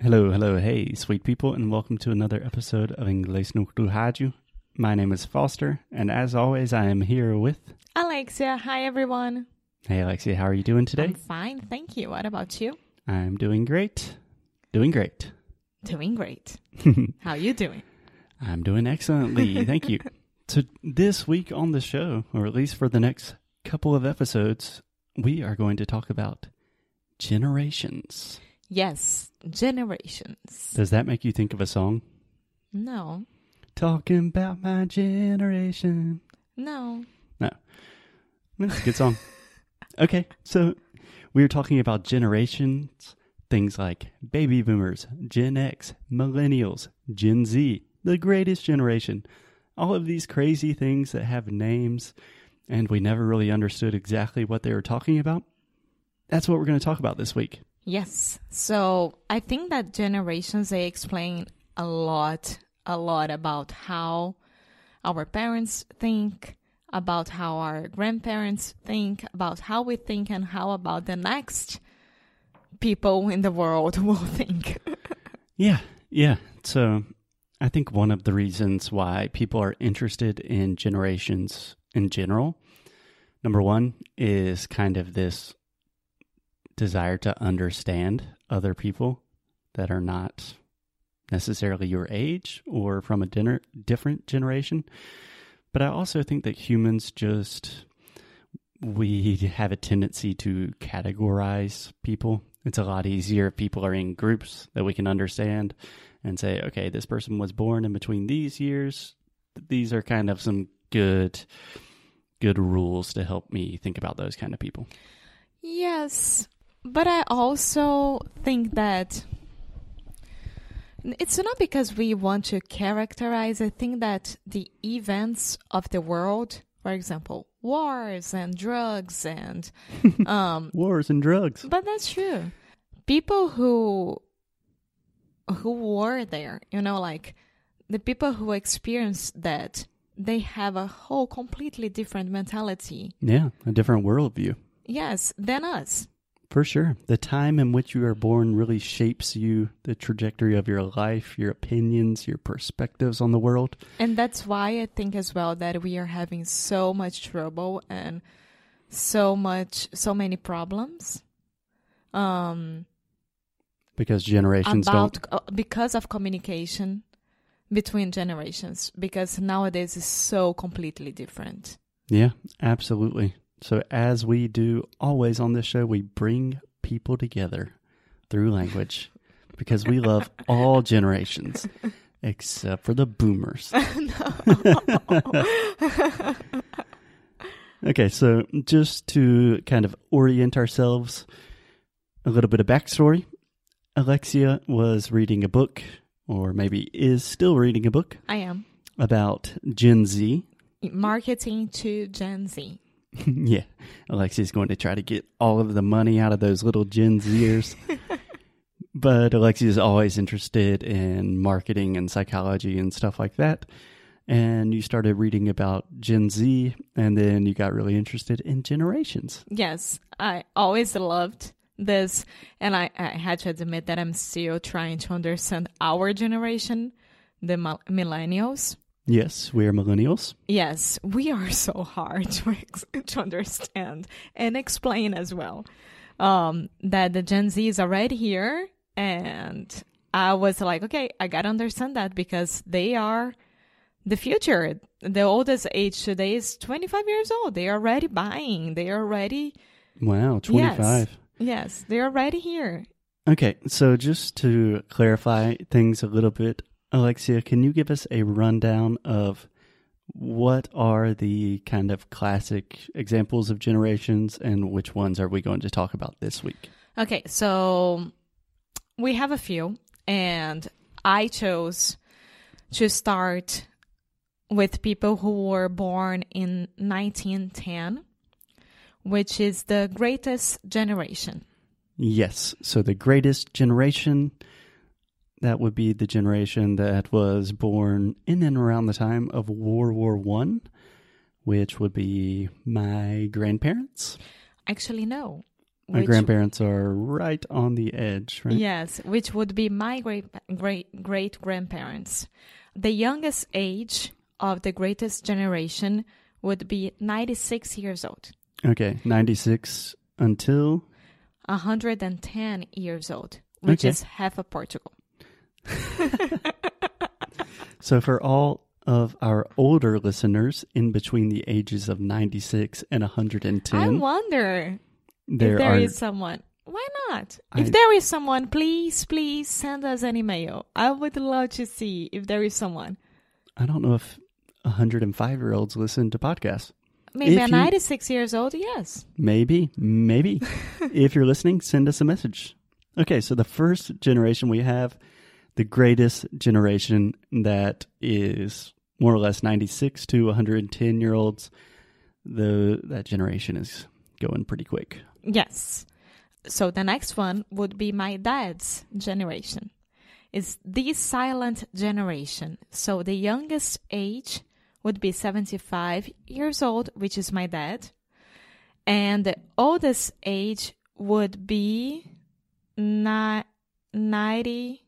Hello, hello, hey, sweet people, and welcome to another episode of Inglês no Rádio. My name is Foster, and as always, I am here with. Alexia, hi everyone. Hey, Alexia, how are you doing today? I'm fine, thank you. What about you? I'm doing great. Doing great. Doing great. How are you doing? I'm doing excellently. Thank you. So, this week on the show, or at least for the next couple of episodes, we are going to talk about generations. Yes, generations. Does that make you think of a song? No, Talking about my generation. no. No. That's a good song. okay, so we are talking about generations, things like baby boomers, Gen X, millennials, Gen Z, the greatest generation. All of these crazy things that have names and we never really understood exactly what they were talking about. That's what we're going to talk about this week. Yes. So I think that generations they explain a lot, a lot about how our parents think, about how our grandparents think, about how we think, and how about the next people in the world will think. Yeah, yeah. So I think one of the reasons why people are interested in generations in general, number one, is kind of this desire to understand other people that are not necessarily your age or from a dinner, different generation. But I also think that humans just we have a tendency to categorize people. It's a lot easier if people are in groups that we can understand and say, okay, this person was born in between these years. These are kind of some good good rules to help me think about those kind of people. Yes, but I also think that it's not because we want to characterize. I think that the events of the world, for example, wars and drugs and um Wars and drugs. but that's true. People who who were there, you know, like the people who experienced that, they have a whole completely different mentality. Yeah, a different worldview. Yes, than us. For sure. The time in which you are born really shapes you, the trajectory of your life, your opinions, your perspectives on the world. And that's why I think as well that we are having so much trouble and so much so many problems um Because generations about don't. uh, because of communication between generations because nowadays is so completely different. Yeah, absolutely. So, as we do always on this show, we bring people together through language because we love all generations except for the boomers. okay, so just to kind of orient ourselves, a little bit of backstory. Alexia was reading a book, or maybe is still reading a book, I am about Gen Z. marketing to Gen Z. yeah, Alexia's going to try to get all of the money out of those little Gen Zers. but Alexia's always interested in marketing and psychology and stuff like that. And you started reading about Gen Z, and then you got really interested in generations. Yes, I always loved this, and I, I had to admit that I'm still trying to understand our generation, the millennials. Yes, we are millennials. Yes, we are so hard to ex- to understand and explain as well. Um, that the Gen Z is already here, and I was like, okay, I gotta understand that because they are the future. The oldest age today is 25 years old. They are already buying. They are already Wow, 25. yes, they are already here. Okay, so just to clarify things a little bit, Alexia, can you give us a rundown of what are the kind of classic examples of generations and which ones are we going to talk about this week? Okay, so we have a few, and I chose to start with people who were born in 1910, which is the greatest generation. Yes, so the greatest generation that would be the generation that was born in and around the time of World War 1, which would be my grandparents. Actually, no. My which- grandparents are right on the edge, right? Yes, which would be my great great great grandparents. The youngest age of the greatest generation would be 96 years old. Okay, 96 until 110 years old, which Okay. is half of Portugal. So, for all of our older listeners in between the ages of 96 and 110, I wonder there if there are. is someone. Why not? I- if there is someone, please, please send us an email. I would love to see if there is someone. I don't know if 105 year olds listen to podcasts. Maybe If a you- years old, yes. Maybe, maybe. if you're listening, send us a message. Okay, so the first generation we have, the greatest generation that is more or less 96 to 110 year olds. The that generation is going pretty quick. Yes. So the next one would be my dad's generation. It's the silent generation. So the youngest age would be 75 years old, which is my dad. And the oldest age would be ni- 90.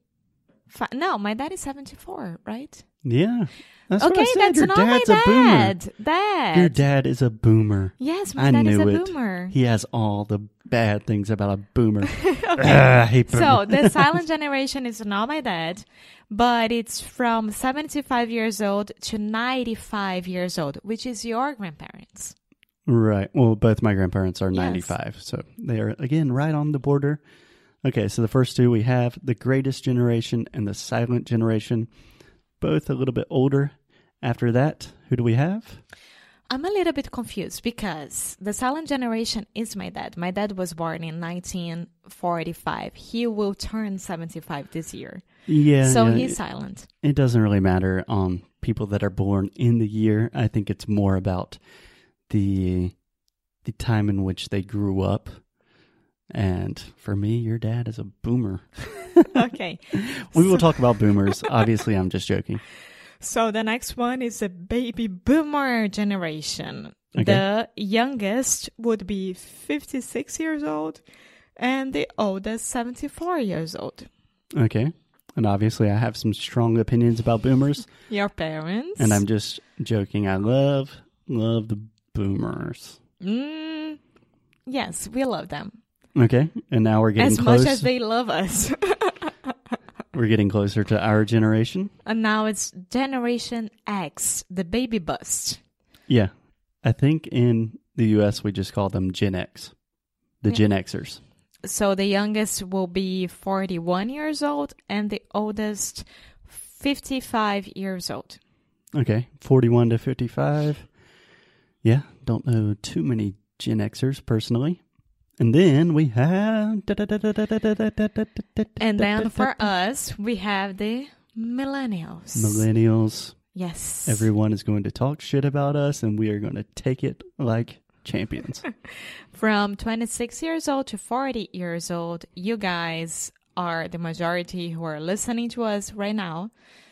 No, my dad is 74, right? Yeah, that's what I okay, said. that's Your not my dad's a boomer. dad. Dad. Your dad is a boomer. Yes, my I dad is knew a it. boomer. He has all the bad things about a boomer. I hate So the silent generation is not my dad, but it's from 75 years old to 95 years old, which is your grandparents. Right. Well, both my grandparents are Yes. 95. So they are, again, right on the border. Okay. So the first two we have the greatest generation and the silent generation, both a little bit older. After that, who do we have? I'm a little bit confused because the silent generation is my dad. My dad was born in 1945. He will turn 75 this year. Yeah. so yeah, he's it, silent. it doesn't really matter on people that are born in the year. I think it's more about the the time in which they grew up. And for me, your dad is a boomer. okay. We will talk about boomers. Obviously, I'm just joking. So the next one is the baby boomer generation. Okay. The youngest would be 56 years old and the oldest 74 years old. Okay. And obviously, I have some strong opinions about boomers. Your parents. And I'm just joking. I love, love the boomers. Mm, yes, we love them. Okay. And now we're getting As close. much as they love us. we're getting closer to our generation. and now it's Generation X, the baby bust. Yeah. I think in the US, we just call them Gen X, the Yeah. Gen Xers. So the youngest will be 41 years old and the oldest 55 years old. Okay. 41 to 55. Yeah. Don't know too many Gen Xers personally. And then we have. And then for us, we have the millennials. millennials. yes. Everyone is going to talk shit about us, and we are going to take it like champions. From 26 years old to 40 years old, you guys are the majority who are listening to us right now.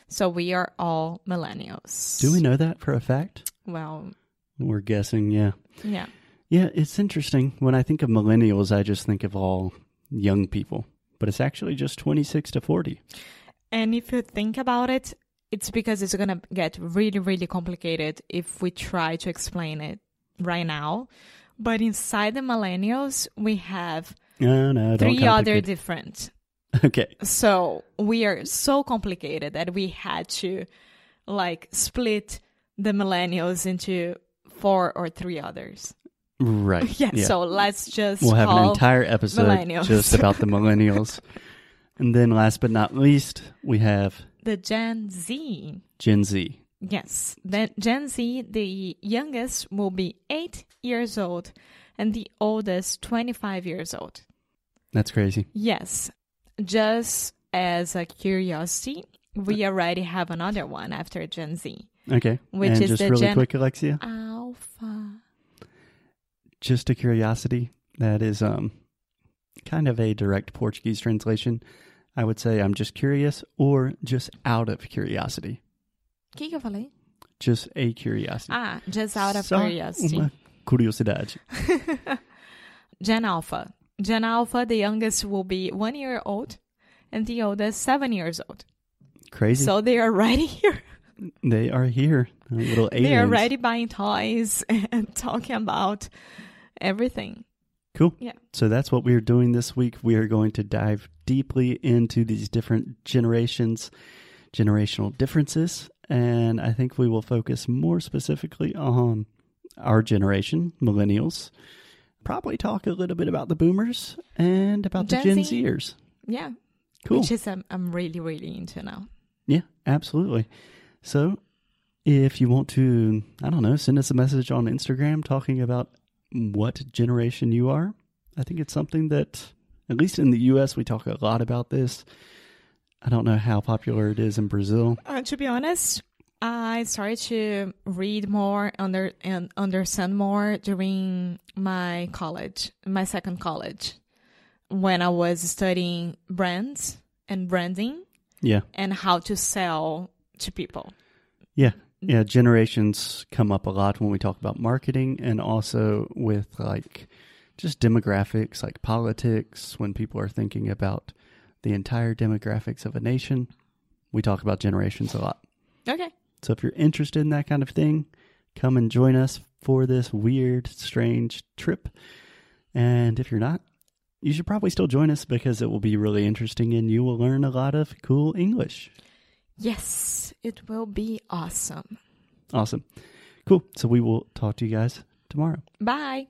So we are all millennials. Do we know that for a fact? Well, We're guessing, yeah. yeah. Yeah, it's interesting. When I think of millennials, I just think of all young people, but it's actually just 26 to 40. And if you think about it, it's because it's going to get really, really complicated if we try to explain it right now. But inside the millennials, we have No, no, three other different. Okay, So we are so complicated that we had to like split the millennials into four or three others. Right. Yeah. So let's just we'll have an entire episode just about the millennials. and then last but not least, we have the Gen Z. Gen Z. Yes, then Gen Z, the youngest will be eight years old, and the oldest twenty five years old. That's crazy. Yes, just as a curiosity, we uh, already have another one after Gen Z, Okay. Which and is just the really Gen- quick, Alexia, Alpha. Just a curiosity. That is um kind of a direct Portuguese translation. I would say I'm just curious or just out of curiosity. O que, que eu falei? Just a curiosity. Ah, just out of Só curiosity. Uma curiosidade. Gen Alpha. Gen Alpha, the youngest will be one year old, and the oldest seven years old. Crazy. So they are right here. they are here. Little aliens. They are already buying toys and talking about everything. Cool. Yeah. So that's what we're doing this week. We are going to dive deeply into these different generations, generational differences, and I think we will focus more specifically on our generation, millennials. Probably talk a little bit about the boomers and about Gen the Gen Z. Zers. Yeah. Cool. Which is um, I'm really, really into now. Yeah, absolutely. So if you want to, I don't know, send us a message on Instagram talking about what generation you are. I think it's something that, at least in the US, we talk a lot about this. I don't know how popular it is in Brazil. Uh, to be honest, I started to read more under and understand more during my college, my second college, when I was studying brands and branding Yeah. and how to sell to people. Yeah. Yeah. Generations come up a lot when we talk about marketing and also with like just demographics, like politics, when people are thinking about the entire demographics of a nation. We talk about generations a lot. Okay. So if you're interested in that kind of thing, come and join us for this weird, strange trip. And if you're not, you should probably still join us because it will be really interesting and you will learn a lot of cool English. Yes, it will be awesome. Awesome. Cool. So we will talk to you guys tomorrow. Bye.